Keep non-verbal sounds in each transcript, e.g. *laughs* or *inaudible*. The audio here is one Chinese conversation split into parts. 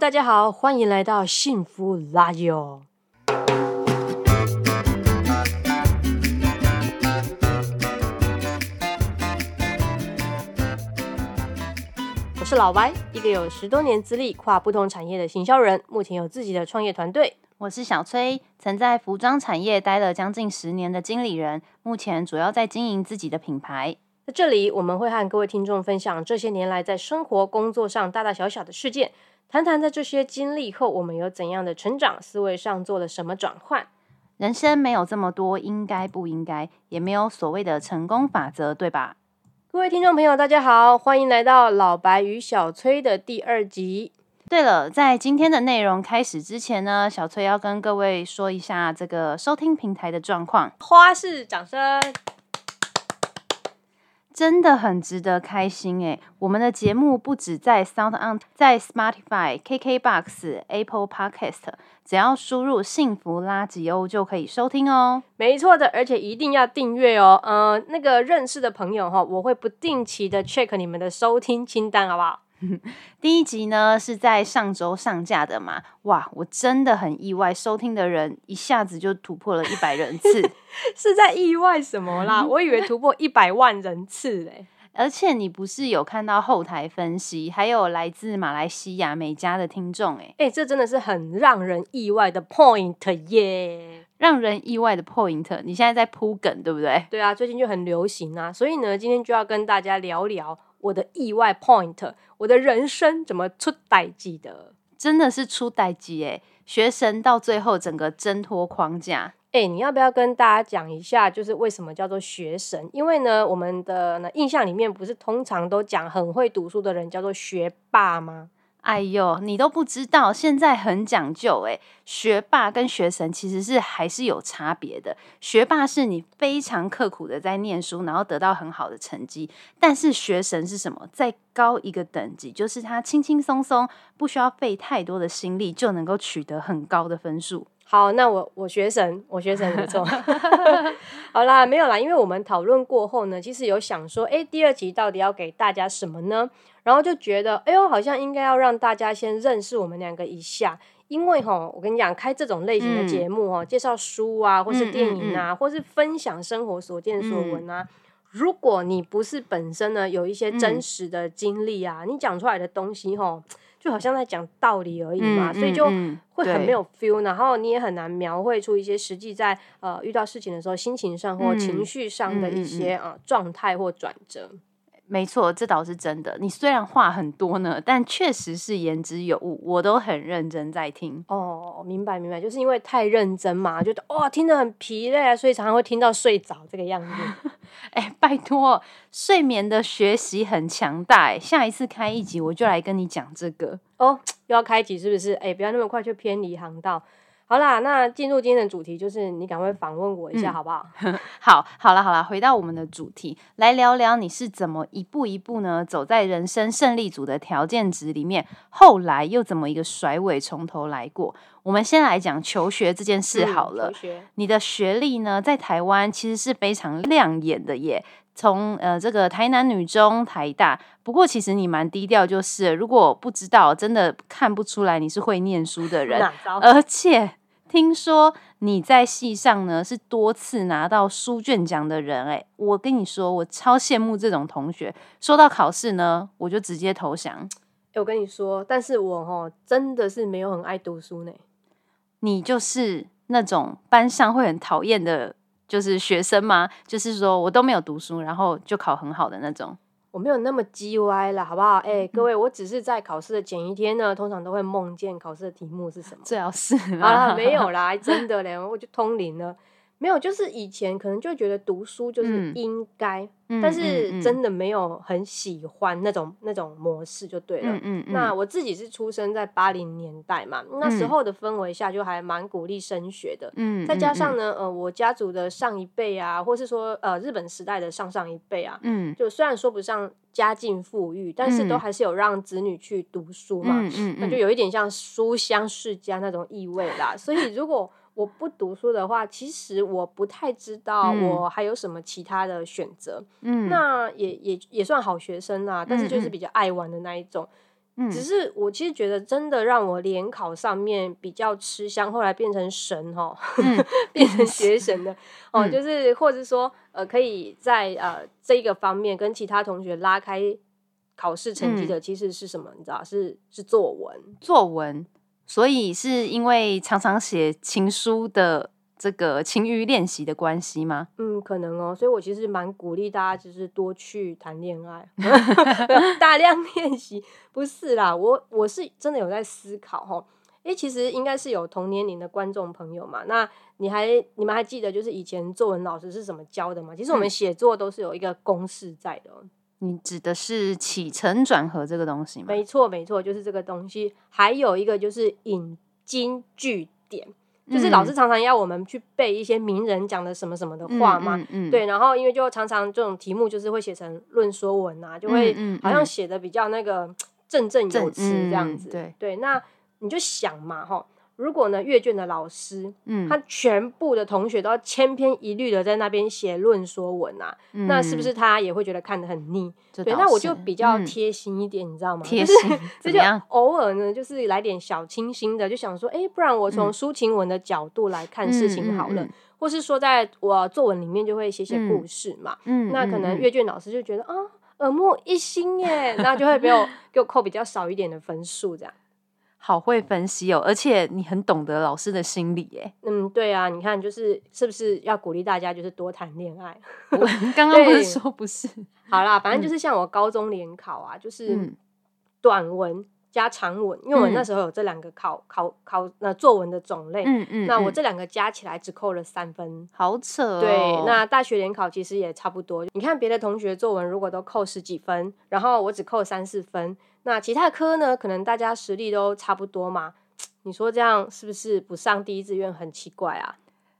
大家好，欢迎来到幸福拉友。我是老白，一个有十多年资历、跨不同产业的行销人，目前有自己的创业团队。我是小崔，曾在服装产业待了将近十年的经理人，目前主要在经营自己的品牌。在这里，我们会和各位听众分享这些年来在生活、工作上大大小小的事件，谈谈在这些经历后，我们有怎样的成长，思维上做了什么转换。人生没有这么多应该不应该，也没有所谓的成功法则，对吧？各位听众朋友，大家好，欢迎来到老白与小崔的第二集。对了，在今天的内容开始之前呢，小崔要跟各位说一下这个收听平台的状况。花式掌声！真的很值得开心诶！我们的节目不止在 Sound On，在 Spotify、KKBox、Apple Podcast，只要输入“幸福垃圾欧”就可以收听哦。没错的，而且一定要订阅哦。呃，那个认识的朋友哈，我会不定期的 check 你们的收听清单，好不好？*laughs* 第一集呢是在上周上架的嘛？哇，我真的很意外，收听的人一下子就突破了一百人次，*laughs* 是在意外什么啦？*laughs* 我以为突破一百万人次嘞。而且你不是有看到后台分析，还有来自马来西亚美加的听众哎哎，这真的是很让人意外的 point 耶！让人意外的 point，你现在在铺梗对不对？对啊，最近就很流行啊，所以呢，今天就要跟大家聊聊。我的意外 point，我的人生怎么出代际的？真的是出代际诶！学神到最后整个挣脱框架，哎，你要不要跟大家讲一下，就是为什么叫做学神？因为呢，我们的呢印象里面不是通常都讲很会读书的人叫做学霸吗？哎呦，你都不知道，现在很讲究诶，学霸跟学神其实是还是有差别的。学霸是你非常刻苦的在念书，然后得到很好的成绩；但是学神是什么？再高一个等级，就是他轻轻松松，不需要费太多的心力，就能够取得很高的分数。好，那我我学神，我学神没错。*laughs* 好啦，没有啦，因为我们讨论过后呢，其实有想说，哎，第二集到底要给大家什么呢？然后就觉得，哎呦，好像应该要让大家先认识我们两个一下，因为哈，我跟你讲，开这种类型的节目哦，介绍书啊，或是电影啊，或是分享生活所见所闻啊，如果你不是本身呢有一些真实的经历啊，你讲出来的东西哈。就好像在讲道理而已嘛，所以就会很没有 feel，然后你也很难描绘出一些实际在呃遇到事情的时候心情上或情绪上的一些啊状态或转折。没错，这倒是真的。你虽然话很多呢，但确实是言之有物，我都很认真在听。哦，明白明白，就是因为太认真嘛，觉得哇听得很疲累啊，所以常常会听到睡着这个样子。*laughs* 哎，拜托，睡眠的学习很强大。下一次开一集，我就来跟你讲这个。哦，又要开集是不是？哎，不要那么快就偏离航道。好啦，那进入今天的主题，就是你赶快访问我一下，好不好？*laughs* 好，好了，好了，回到我们的主题，来聊聊你是怎么一步一步呢走在人生胜利组的条件值里面，后来又怎么一个甩尾从头来过？我们先来讲求学这件事好了。你的学历呢，在台湾其实是非常亮眼的耶。从呃这个台南女中、台大，不过其实你蛮低调，就是如果不知道，真的看不出来你是会念书的人，而且。听说你在戏上呢是多次拿到书卷奖的人哎，我跟你说，我超羡慕这种同学。说到考试呢，我就直接投降。我跟你说，但是我哦真的是没有很爱读书呢。你就是那种班上会很讨厌的，就是学生吗？就是说我都没有读书，然后就考很好的那种。我没有那么叽歪了，好不好？哎，各位，我只是在考试的前一天呢，通常都会梦见考试的题目是什么。最好是啊，没有 *laughs* 啦，真的嘞，我就通灵了。没有，就是以前可能就觉得读书就是应该，但是真的没有很喜欢那种那种模式就对了。那我自己是出生在八零年代嘛，那时候的氛围下就还蛮鼓励升学的。嗯，再加上呢，呃，我家族的上一辈啊，或是说呃日本时代的上上一辈啊，嗯，就虽然说不上家境富裕，但是都还是有让子女去读书嘛。嗯嗯，那就有一点像书香世家那种意味啦。所以如果我不读书的话，其实我不太知道我还有什么其他的选择。嗯，那也也也算好学生啦，但是就是比较爱玩的那一种。嗯只是我其实觉得真的让我联考上面比较吃香，后来变成神哈，嗯变成学神的 *laughs* 哦，嗯就是或者说呃，可以在呃这一个方面跟其他同学拉开考试成绩嗯的，其实是什么？你知道是是作文。作文，所以是因为常常写情书的这个情欲练习的关系吗？嗯，可能哦，所以我其实蛮鼓励大家，就是多去谈恋爱，*laughs* 大量练习。不是啦，我我是真的有在思考哈。诶，其实应该是有同年龄的观众朋友嘛。那你还你们还记得就是以前作文老师是怎么教的吗？其实我们嗯写作都是有一个公式在的哦。你指的是起承转合这个东西吗？没错，没错，就是这个东西。还有一个就是引经据典，就是老师嗯常常要我们去背一些名人讲的什么什么的话嘛。嗯嗯，对，然后因为就常常这种题目就是会写成论说文啊，就会好像嗯写的比较那个 *tsk* 振振有正词这样嗯子。对对，那你就想嘛，哈，如果呢阅卷的老师嗯，他全部的同学都要千篇一律的在那边写论说文啊，那是不是他也会觉得看得很腻？对，那我就比较嗯贴心一点，你知道吗？就是贴心？这就？偶尔呢，就是来点小清新的，就想说，哎，不然我从嗯抒情文的角度来看事情好了，嗯或是说在我作文里面就会写写故事嘛。嗯，那可能嗯阅卷老师就觉得啊，耳目一新耶，那就会给我给我扣比较少一点的分数，这样。好会分析哦，而且你很懂得老师的心理耶。嗯，对啊，你看，就是是不是要鼓励大家就是多谈恋爱？我 *laughs* 刚刚不是对说不是？好啦，反正就是像我高中联考啊，就是嗯短文加长文，因为我嗯那时候有这两个考考考那作文的种类，嗯嗯，嗯那我这两个加起来只扣了三分。好扯哦。对，那大学联考其实也差不多。你看别的同学作文如果都扣十几分，然后我只扣三四分，那其他科呢，可能大家实力都差不多嘛。*tsk* 你说这样是不是不上第一志愿很奇怪啊？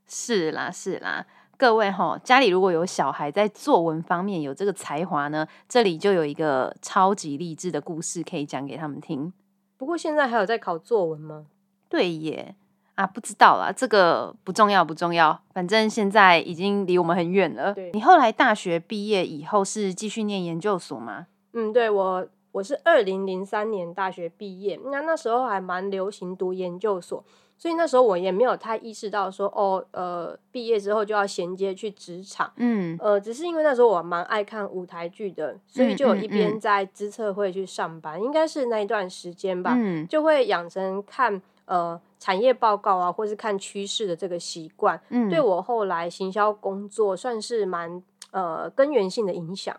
是啦是啦，各位哈，家里如果有小孩在作文方面有这个才华呢，这里就有一个超级励志的故事可以讲给他们听。不过现在还有在考作文吗？对耶，啊，不知道啦，这个不重要不重要，反正现在已经离我们很远了。对你后来大学毕业以后是继续念研究所吗？嗯，对我我是二零零三年大学毕业，那那时候还蛮流行读研究所，所以那时候我也没有太意识到说哦，呃，毕业之后就要衔接去职场。嗯呃，只是因为那时候我蛮爱看舞台剧的，所以就有一边嗯在资策会去上班，应该是那一段时间吧，嗯就会养成看呃产业报告啊，或是看趋势的这个习惯，嗯对我后来行销工作算是蛮呃根源性的影响。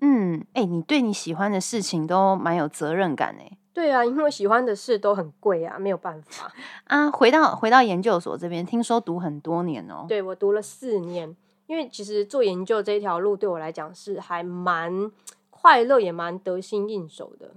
嗯，哎、你对你喜欢的事情都蛮有责任感哎。对啊，因为喜欢的事都很贵啊，没有办法。*laughs* 啊，回到回到研究所这边，听说读很多年哦。对我读了四年，因为其实做研究这一条路对我来讲是还蛮快乐，也蛮得心应手的。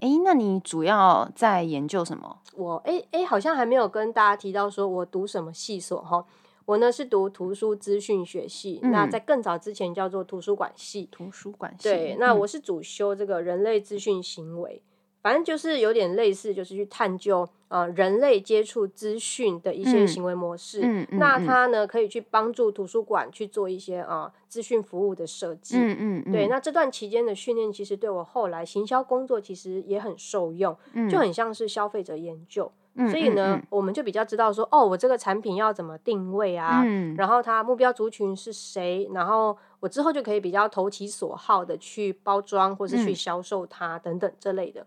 哎、那你主要在研究什么？我诶诶，好像还没有跟大家提到说我读什么系所哈。我呢是读图书资讯学系，那嗯在更早之前叫做图书馆系。图书馆系。对，那嗯我是主修这个人类资讯行为，反正就是有点类似，就是去探究呃人类接触资讯的一些嗯行为模式。嗯嗯嗯那它呢可以去帮助图书馆去做一些呃资讯服务的设计。嗯嗯嗯，对，那这段期间的训练，其实对我后来行销工作其实也很受用，就很像是消费者研究。嗯所以呢，我们就比较知道说，哦，我这个产品要怎么定位啊，嗯然后它目标族群是谁，然后我之后就可以比较投其所好的去包装或是去嗯销售它、等等这类的。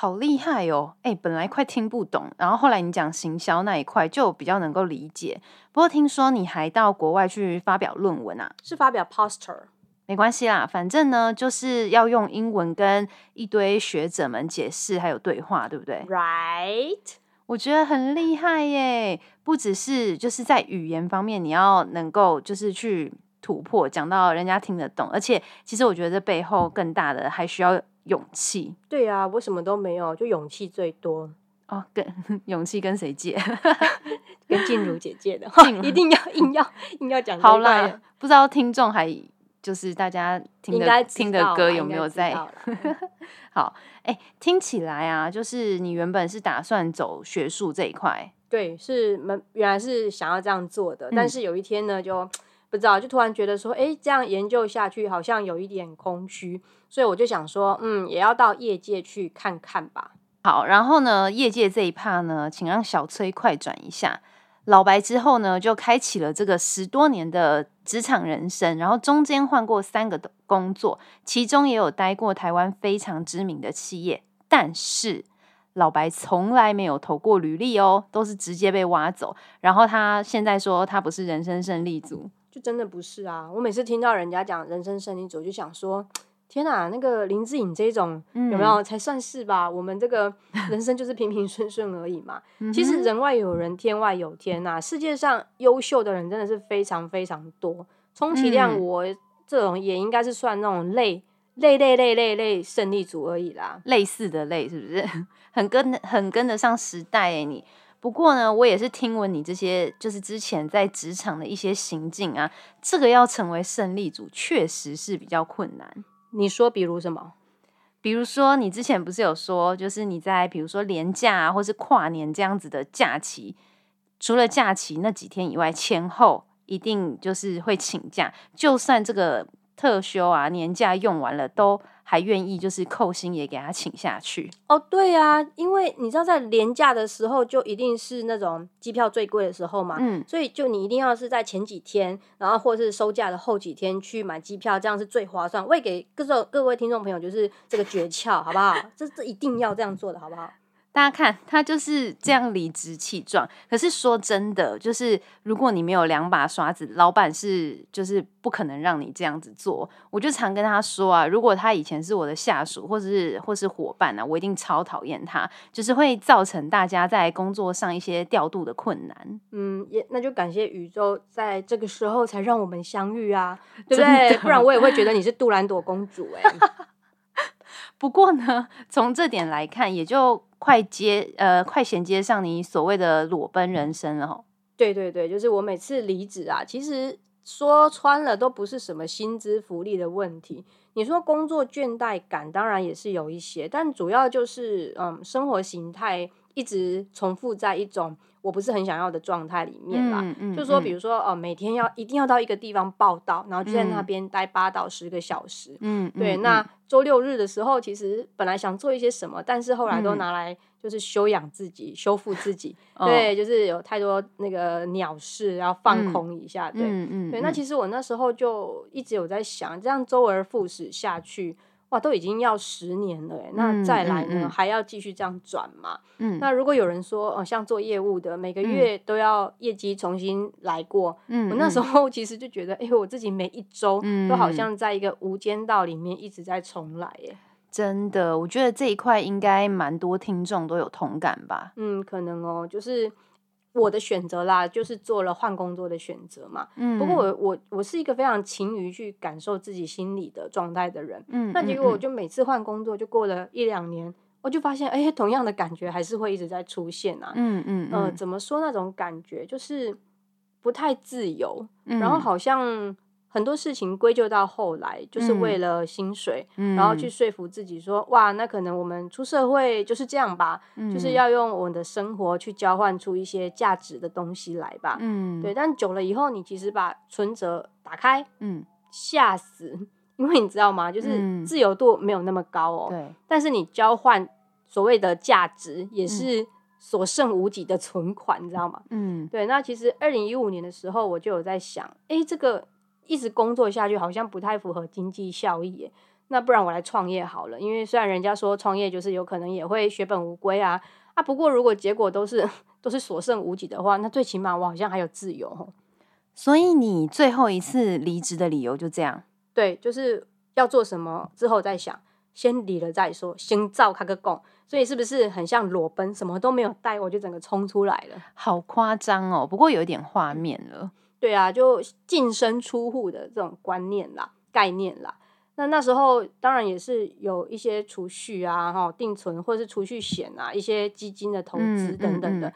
好厉害哦！哎、本来快听不懂，然后后来你讲行销那一块就比较能够理解。不过听说你还到国外去发表论文啊？是发表 poster，没关系啦，反正呢就是要用英文跟一堆学者们解释还有对话，对不对？right？我觉得很厉害耶！不只是就是在语言方面，你要能够就是去突破，讲到人家听得懂，而且其实我觉得这背后更大的还需要勇气对啊，我什么都没有，就勇气最多，哦，跟 *laughs* 勇气跟谁借？*laughs* 跟静茹姐姐的，一定要硬要硬要讲好啦，不知道听众还就是大家听的听的歌有没有在？*laughs* 好，哎、听起来啊，就是你原本是打算走学术这一块，对，是蛮原来是想要这样做的，但嗯是有一天呢，就不知道，就突然觉得说，哎，这样研究下去好像有一点空虚，所以我就想说，嗯，也要到业界去看看吧。好，然后呢，业界这一趴呢，请让小崔快转一下。老白之后呢，就开启了这个十多年的职场人生，然后中间换过三个工作，其中也有待过台湾非常知名的企业，但是老白从来没有投过履历哦，都是直接被挖走。然后他现在说他不是人生胜利组，就真的不是啊！我每次听到人家讲人生胜利组，就想说。天啊，那个林志颖这种有没有才算是吧？我们这个 *laughs* 人生就是平平顺顺而已嘛。其实人外有人，天外有天呐。世界上优秀的人真的是非常非常多，充其量我这种也应该是算那种类类类类类类胜利组而已啦。类似的类是不是？*laughs* 很跟很跟得上时代诶，你。不过呢，我也是听闻你这些就是之前在职场的一些行径啊，这个要成为胜利组确实是比较困难。你说，比如什么？比如说，你之前不是有说，就是你在比如说年假啊，或是跨年这样子的假期，除了假期那几天以外，前后一定就是会请假，就算这个。特休啊，年假用完了都还愿意，就是扣薪也给他请下去。哦，对啊，因为你知道在年假的时候就一定是那种机票最贵的时候嘛，嗯，所以就你一定要是在前几天，然后或是收假的后几天去买机票，这样是最划算。为给各位各位听众朋友就是这个诀窍，好不好？这这一定要这样做的，好不好？大家看，他就是这样理直气壮。可是说真的，就是如果你没有两把刷子，老板是就是不可能让你这样子做。我就常跟他说啊，如果他以前是我的下属，或者是或是伙伴呢，我一定超讨厌他，就是会造成大家在工作上一些调度的困难。嗯，也那就感谢宇宙在这个时候才让我们相遇啊，对 *laughs* 不对？不然我也会觉得你是杜兰朵公主哎。不过呢，从这点来看，也就。快接呃，快衔接上你所谓的裸奔人生了哈。对对对，就是我每次离职啊，其实说穿了都不是什么薪资福利的问题。你说工作倦怠感，当然也是有一些，但主要就是嗯，生活形态一直重复在一种。我不是很想要的状态里面啦，就说比如说哦，每天要一定要到一个地方报道，然后就在那边待八到十个小时。嗯，对。那周六日的时候，其实本来想做一些什么，但是后来都拿来就是修养自己、修复自己。*laughs* 对，就是有太多那个鸟事要放空一下。对，对。那其实我那时候就一直有在想，这样周而复始下去。哇，都已经要十年了哎，那再来呢，还要继续这样转嘛？嗯，那如果有人说，哦，像做业务的，每个月都要业绩重新来过，嗯，我那时候其实就觉得，哎，我自己每一周都好像在一个无间道里面一直在重来，哎，真的，我觉得这一块应该蛮多听众都有同感吧？嗯，可能哦，就是。我的选择啦，就是做了换工作的选择嘛。嗯，不过我我我是一个非常勤于去感受自己心理的状态的人。嗯，那结果我就每次换工作，就过了一两年，我就发现，哎，同样的感觉还是会一直在出现啊。嗯嗯嗯，怎么说那种感觉，就是不太自由，然后好像。很多事情归咎到后来，就是为了薪水，然后去说服自己说：“哇，那可能我们出社会就是这样吧，就是要用我们的生活去交换出一些价值的东西来吧。”嗯，对。但久了以后，你其实把存折打开，嗯，吓死，因为你知道吗？就是自由度没有那么高哦。对。但是你交换所谓的价值，也是所剩无几的存款，你知道吗？嗯，对。那其实二零一五年的时候，我就有在想，哎，这个。一直工作下去好像不太符合经济效益耶，那不然我来创业好了。因为虽然人家说创业就是有可能也会血本无归啊啊，不过如果结果都是 *laughs* 都是所剩无几的话，那最起码我好像还有自由。所以你最后一次离职的理由就这样？对，就是要做什么之后再想，先离了再说，先造开个供。所以是不是很像裸奔，什么都没有带，我就整个冲出来了？好夸张哦！不过有一点画面了。对啊，就净身出户的这种观念啦、概念啦。那那时候当然也是有一些储蓄啊、哈定存或者是储蓄险啊、一些基金的投资等等的。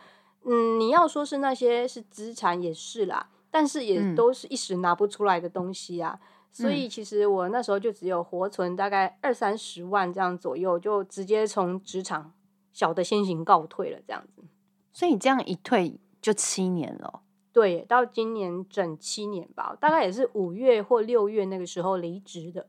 嗯，你要说是那些是资产也是啦，但是也都是一时拿不出来的东西啊。所以其实我那时候就只有活存大概二三十万这样左右，就直接从职场小的先行告退了这样子。所以你这样一退就七年了。对，到今年整七年吧，大概也是五月或六月那个时候离职的。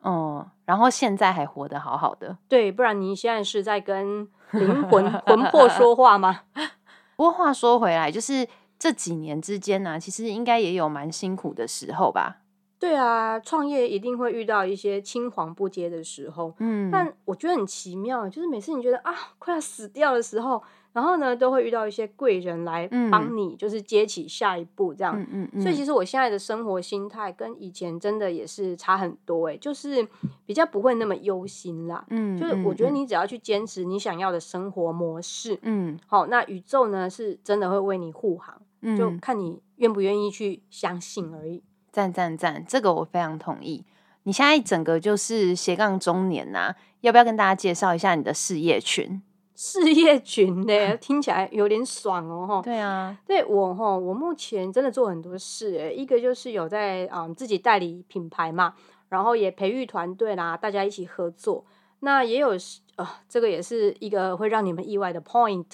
哦，然后现在还活得好好的。对，不然你现在是在跟灵魂魂魄说话吗？*laughs* 不过话说回来，就是这几年之间呢、其实应该也有蛮辛苦的时候吧。对啊，创业一定会遇到一些青黄不接的时候，嗯，但我觉得很奇妙，就是每次你觉得啊快要死掉的时候，然后呢都会遇到一些贵人来帮你，就是接起下一步这样。嗯嗯嗯，所以其实我现在的生活心态跟以前真的也是差很多诶、就是比较不会那么忧心啦。嗯，就是我觉得嗯你只要去坚持你想要的生活模式，嗯好，那宇宙呢是真的会为你护航，嗯，就嗯看你愿不愿意去相信而已。赞赞赞，这个我非常同意。你现在整个就是斜杠中年呐、要不要跟大家介绍一下你的事业群？事业群呢，*laughs* 听起来有点爽哦，哈。对啊，对我哈，我目前真的做很多事诶，一个就是有在啊、嗯自己代理品牌嘛，然后也培育团队啦，大家一起合作。那也有是呃，这个也是一个会让你们意外的 point，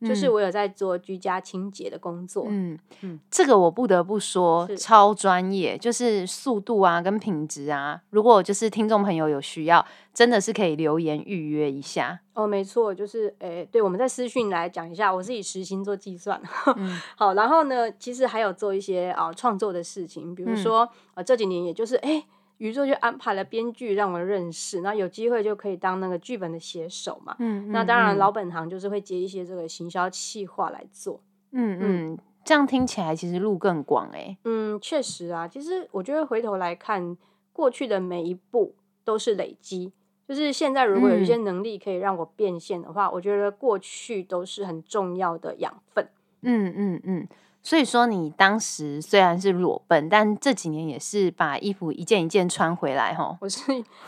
就是嗯我有在做居家清洁的工作。嗯嗯这个我不得不说超专业，就是速度啊跟品质啊。如果就是听众朋友有需要，真的是可以留言预约一下。哦，没错，就是诶，对，我们在私讯来讲一下，我是以时薪做计算。*laughs* 嗯好，然后呢，其实还有做一些啊创作的事情，比如嗯说呃这几年也就是诶，宇宙就安排了编剧让我认识，那有机会就可以当那个剧本的写手嘛。嗯那当然，嗯老本行就是会接一些这个行销企划来做。嗯嗯，这样听起来其实路更广哎、嗯，确实啊，其实我觉得回头来看，过去的每一步都是累积。就是现在，如果有一些嗯能力可以让我变现的话，我觉得过去都是很重要的养分。嗯嗯嗯，所以说你当时虽然是裸奔，但这几年也是把衣服一件一件穿回来哈。我是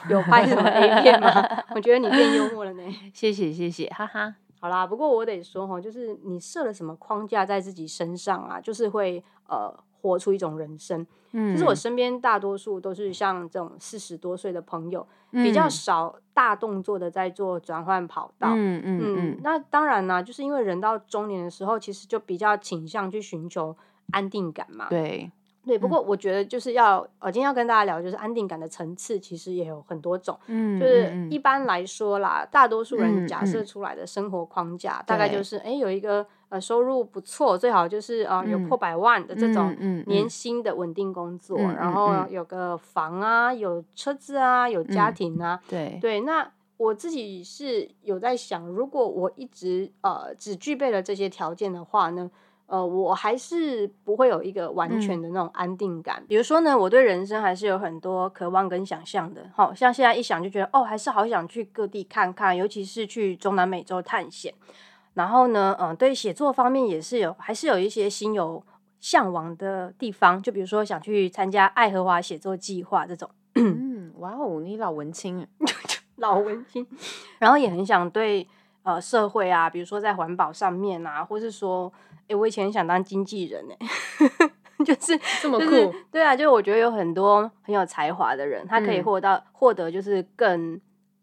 有拍什么 A 片吗？*laughs* 我觉得你变幽默了呢。谢谢谢谢，哈哈。*laughs* 好啦，不过我得说哈，就是你设了什么框架在自己身上啊，就是会呃活出一种人生。嗯，其实我身边大多数都是像这种四十多岁的朋友，比较嗯少大动作的在做转换跑道。嗯嗯嗯嗯，那当然啦，就是因为人到中年的时候，其实就比较倾向去寻求安定感嘛。对，对，不过我觉得就是要，呃，今天要跟大家聊，就是安定感的层次，其实也有很多种。嗯，就是嗯一般来说啦，大多数人嗯假设嗯出来的生活框架，大概就是哎、诶有一个呃收入不错，最好就是呃有嗯破百万的这种年嗯薪的稳定工作，嗯然后有个房啊，有车子啊，有家嗯庭啊，对，对，那我自己是有在想，如果我一直呃只具备了这些条件的话呢，呃，我还是不会有一个完嗯全的那种安定感。比如说呢，我对人生还是有很多渴望跟想象的，好像现在一想就觉得哦，还是好想去各地看看，尤其是去中南美洲探险。然后呢，嗯、对写作方面也是有，还是有一些心有向往的地方，就比如说想去参加爱荷华写作计划这种。嗯，*laughs* 哇哦，你老文青，*laughs* 老文青，然后也很想对呃社会啊，比如说在环保上面啊，或是说，哎，我以前很想当经纪人呢、*laughs* 就是这么就是对啊，就是我觉得有很多很有才华的人，他可以嗯。获到获得就是更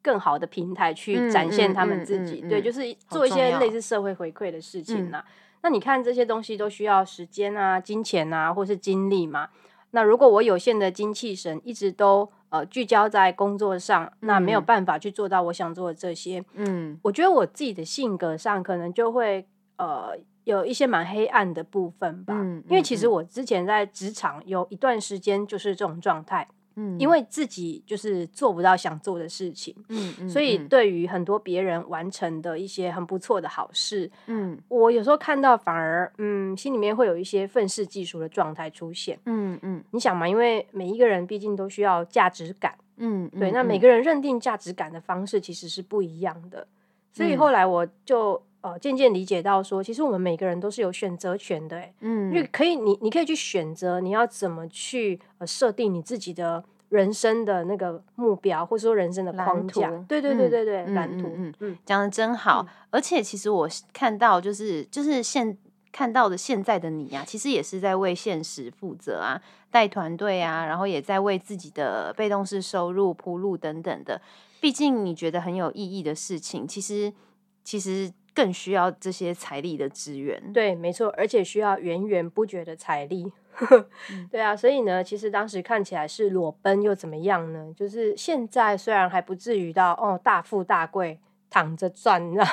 更好的平台去嗯展现他们自己，对，就是做一些类似社会回馈的事情嗯呐、那你看这些东西都需要时间啊、金钱啊，或是精力嘛。那如果我有限的精气神一直都呃聚焦在工作上，那没有嗯。办法去做到我想做的这些，嗯。我觉得我自己的性格上可能就会呃有一些蛮黑暗的部分吧。嗯。因为其实。嗯我之前在职场有一段时间就是这种状态，嗯，因为自己就是做不到想做的事情。嗯嗯，所以，嗯对于很多别人完成的一些很不错的好事，嗯我有时候看到反而嗯，心里面会有一些愤世嫉俗的状态出现。嗯嗯你想嘛，因为每一个人毕竟都需要价值感，嗯，对，那每嗯个人认定价值感的方式其实是不一样的。所以嗯后来我就呃渐渐理解到说，其实我们每个人都是有选择权的，哎，嗯因为可以你你可以去选择你要怎么去呃设定你自己的人生的那个目标，或者说人生的蓝框架图。对对对嗯对对，嗯蓝图，嗯嗯嗯讲的真好，而且其实我看到就是就是现看到的现在的你啊，其实也是在为现实负责啊，带团队啊，然后也在为自己的被动式收入铺路等等的。毕竟你觉得很有意义的事情，其实其实更需要这些财力的资源。对，没错，而且需要源源不绝的财力。*laughs* 对啊，所以呢，其实当时看起来是裸奔又怎么样呢？就是现在虽然还不至于到哦大富大贵躺着赚，你知道，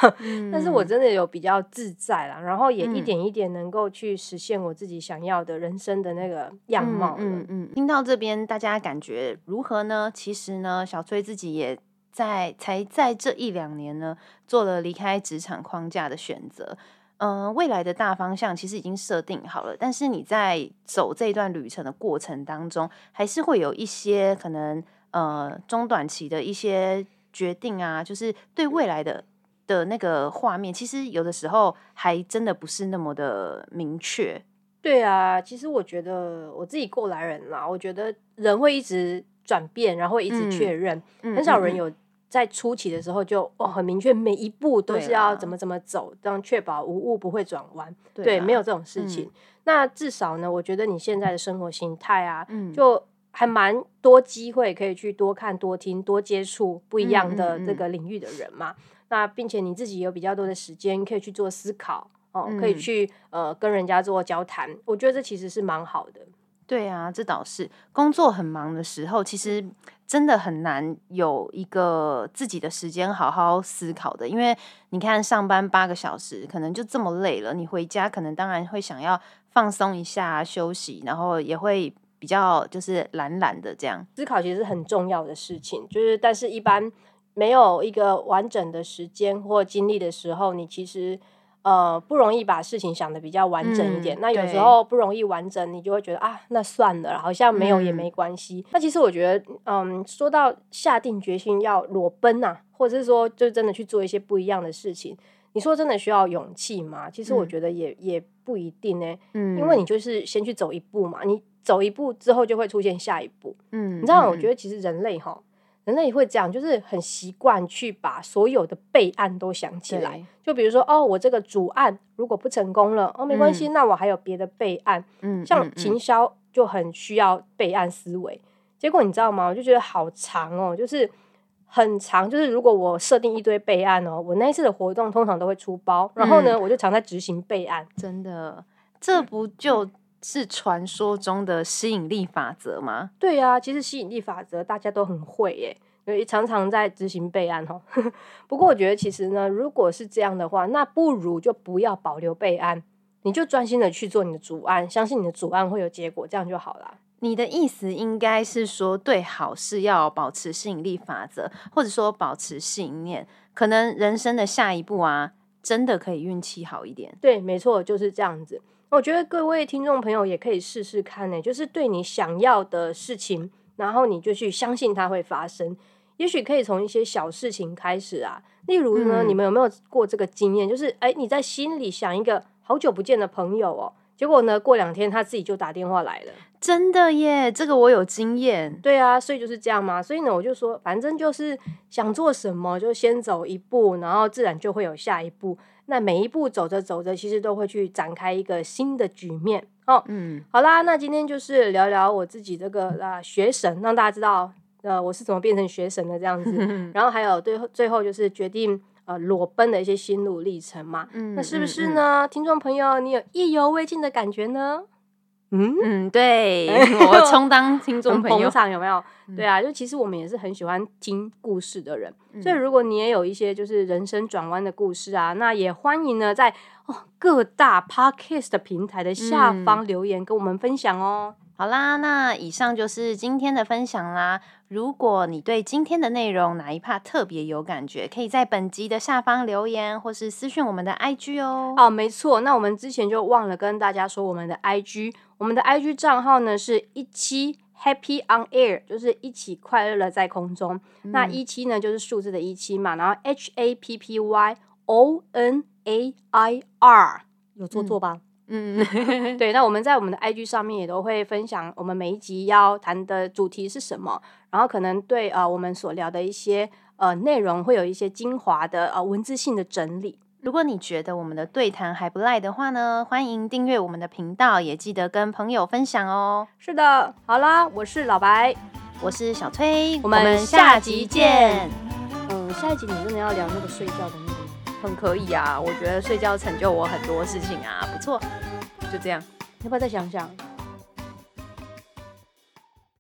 但是我真的有比较自在啦，然后也一点一点能够去实现我自己想要的人生的那个样貌。嗯嗯，听到这边大家感觉如何呢？其实呢，小崔自己也在才在这一两年呢，做了离开职场框架的选择。嗯，未来的大方向其实已经设定好了，但是你在走这段旅程的过程当中，还是会有一些可能呃中短期的一些决定啊，就是对未来的的那个画面，其实有的时候还真的不是那么的明确。对啊，其实我觉得我自己过来人啦，我觉得人会一直转变，然后一直确认，很少人有。在初期的时候就哦很明确，每一步都是要怎么怎么走，这样确保无误不会转弯。对，没有这种事情。那至少呢，我觉得你现在的生活形态啊，就还蛮多机会可以去多看、多听、多接触不一样的这个领域的人嘛。那并且你自己有比较多的时间可以去做思考哦，可以去呃跟人家做交谈。我觉得这其实是蛮好的。对啊，这倒是工作很忙的时候，其实。真的很难有一个自己的时间好好思考的，因为你看上班八个小时，可能就这么累了，你回家可能当然会想要放松一下休息，然后也会比较就是懒懒的这样。思考其实是很重要的事情，就是但是一般没有一个完整的时间或精力的时候，你其实。呃，不容易把事情想的比较完整一点。那有时候不容易完整，你就会觉得啊，那算了，好像没有也没关系。那其实我觉得，嗯，说到下定决心要裸奔呐，或者是说就真的去做一些不一样的事情，你说真的需要勇气吗？其实我觉得也也不一定呢。嗯，因为你就是先去走一步嘛，你走一步之后就会出现下一步。嗯，你知道，我觉得其实人类哈。人类也会这样，就是很习惯去把所有的备案都想起来。就比如说，哦，我这个主案如果不成功了，哦，没关系，那我还有别的备案。嗯，像行销就很需要备案思维。结果你知道吗？我就觉得好长哦，就是很长。就是如果我设定一堆备案哦，我那一次的活动通常都会出包，然后呢，我就常在执行备案。真的，这不就？是传说中的吸引力法则吗？对呀，其实吸引力法则大家都很会耶，因为常常在执行备案哈。*laughs* 不过我觉得其实呢，如果是这样的话，那不如就不要保留备案，你就专心的去做你的主案，相信你的主案会有结果，这样就好了。你的意思应该是说，对好事要保持吸引力法则，或者说保持信念，可能人生的下一步啊，真的可以运气好一点。对，没错，就是这样子。我觉得各位听众朋友也可以试试看呢，就是对你想要的事情，然后你就去相信它会发生。也许可以从一些小事情开始啊，例如呢，你们有没有过这个经验？就是哎，你在心里想一个好久不见的朋友哦，结果呢，过两天他自己就打电话来了。真的耶，这个我有经验。对啊，所以就是这样嘛。所以呢，我就说，反正就是想做什么，就先走一步，然后自然就会有下一步。那每一步走着走着，其实都会去展开一个新的局面哦。嗯，好啦，那今天就是聊聊我自己这个啊学神，让大家知道呃我是怎么变成学神的这样子。*laughs* 然后还有最后最后就是决定呃裸奔的一些心路历程嘛。嗯，那是不是呢？听众朋友，你有意犹未尽的感觉呢？嗯嗯，对 *laughs* 我充当 *laughs* 听众朋友，有没有？对啊，就其实我们也是很喜欢听故事的人，所以如果你也有一些就是人生转弯的故事啊，那也欢迎呢在哦各大 podcast 的平台的下方留言跟我们分享哦。好啦，那以上就是今天的分享啦。如果你对今天的内容哪一 part 特别有感觉，可以在本集的下方留言，或是私讯我们的 IG 哦。哦，没错，那我们之前就忘了跟大家说，我们的 IG，我们的 IG 账号呢是一期 Happy on Air，就是一起快乐的在空中。那一期呢就是数字的一期嘛，然后 H A P P Y O N A I R，有做作吧？嗯，*laughs* 对，那我们在我们的 IG 上面也都会分享我们每一集要谈的主题是什么，然后可能对呃我们所聊的一些呃内容会有一些精华的呃文字性的整理。如果你觉得我们的对谈还不赖的话呢，欢迎订阅我们的频道，也记得跟朋友分享哦。是的，好啦，我是老白，我是小崔，我们下集见。嗯，下一集你真的要聊那个睡觉的那个。很可以啊，我觉得睡觉成就我很多事情啊，不错，就这样。要不要再想想？